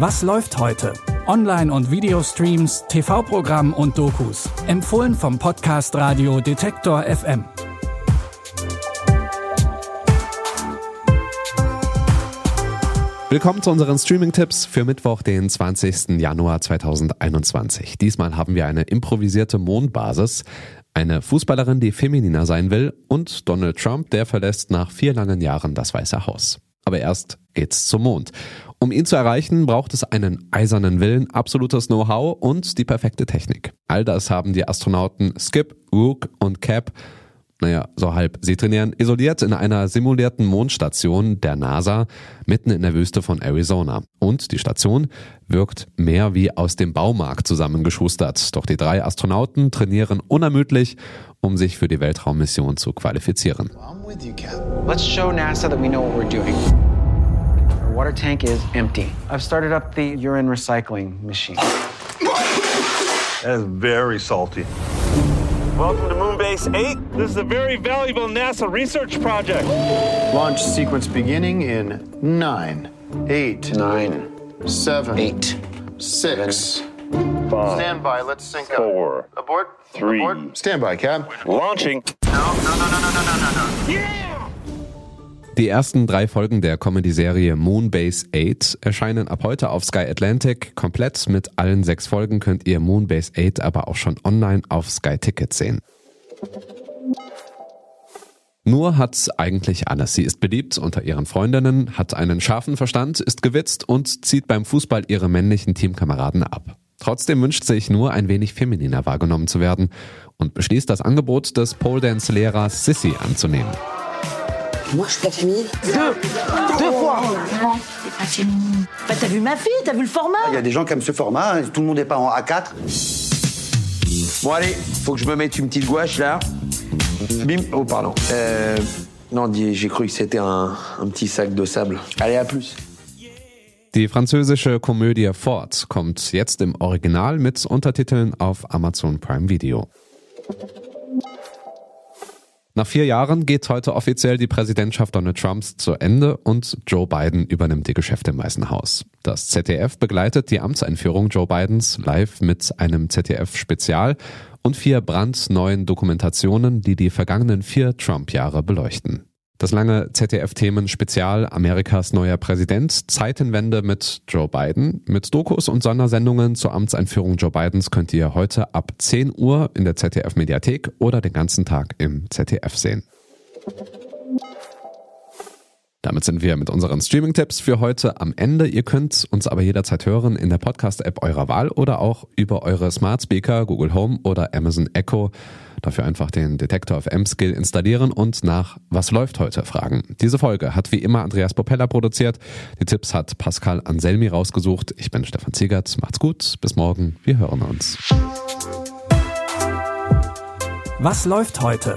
Was läuft heute? Online- und Videostreams, TV-Programm und Dokus. Empfohlen vom Podcast Radio Detektor FM. Willkommen zu unseren Streaming-Tipps für Mittwoch, den 20. Januar 2021. Diesmal haben wir eine improvisierte Mondbasis, eine Fußballerin, die femininer sein will und Donald Trump, der verlässt nach vier langen Jahren das Weiße Haus. Aber erst geht's zum Mond. Um ihn zu erreichen, braucht es einen eisernen Willen, absolutes Know-how und die perfekte Technik. All das haben die Astronauten Skip, Rook und Cap naja, so halb. Sie trainieren isoliert in einer simulierten Mondstation der NASA mitten in der Wüste von Arizona. Und die Station wirkt mehr wie aus dem Baumarkt zusammengeschustert. Doch die drei Astronauten trainieren unermüdlich, um sich für die Weltraummission zu qualifizieren. Let's water tank is empty. I've started up the urine recycling machine. That is very salty. Welcome to Moonbase 8. This is a very valuable NASA research project. Launch sequence beginning in nine, eight, Nine, seven, eight, six. Five, Stand by. Let's sync up. four, Abort. Three. Abort. Stand by, Cap. launching. Die ersten drei Folgen der Comedy-Serie Moonbase 8 erscheinen ab heute auf Sky Atlantic. Komplett mit allen sechs Folgen könnt ihr Moonbase 8 aber auch schon online auf Sky Ticket sehen. Nur hat eigentlich alles. Sie ist beliebt unter ihren Freundinnen, hat einen scharfen Verstand, ist gewitzt und zieht beim Fußball ihre männlichen Teamkameraden ab. Trotzdem wünscht sich nur ein wenig femininer wahrgenommen zu werden und beschließt das Angebot des Pole Dance Lehrers Sissy anzunehmen. Moi, je suis pas féminine. Bah, t'as vu ma fille, t'as vu le format Il y a des gens qui aiment ce format, hein, tout le monde n'est pas en A4. Bon allez, faut que je me mette une petite gouache là. Bim. Oh pardon. Euh, non, j'ai cru que c'était un, un petit sac de sable. Allez, à plus. Die französische Komödie Ford kommt jetzt im Original mit Untertiteln auf Amazon Prime Video. Nach vier Jahren geht heute offiziell die Präsidentschaft Donald Trumps zu Ende und Joe Biden übernimmt die Geschäfte im Weißen Haus. Das ZDF begleitet die Amtseinführung Joe Bidens live mit einem ZDF-Spezial und vier brandneuen Dokumentationen, die die vergangenen vier Trump-Jahre beleuchten. Das lange ZDF-Themen-Spezial Amerikas neuer Präsident, Zeitenwende mit Joe Biden. Mit Dokus und Sondersendungen zur Amtseinführung Joe Bidens könnt ihr heute ab 10 Uhr in der ZDF-Mediathek oder den ganzen Tag im ZDF sehen. Damit sind wir mit unseren Streaming-Tipps für heute am Ende. Ihr könnt uns aber jederzeit hören in der Podcast-App eurer Wahl oder auch über eure Smart Speaker, Google Home oder Amazon Echo. Dafür einfach den Detektor FM Skill installieren und nach Was läuft heute fragen. Diese Folge hat wie immer Andreas Popella produziert. Die Tipps hat Pascal Anselmi rausgesucht. Ich bin Stefan Ziegert. Macht's gut. Bis morgen. Wir hören uns. Was läuft heute?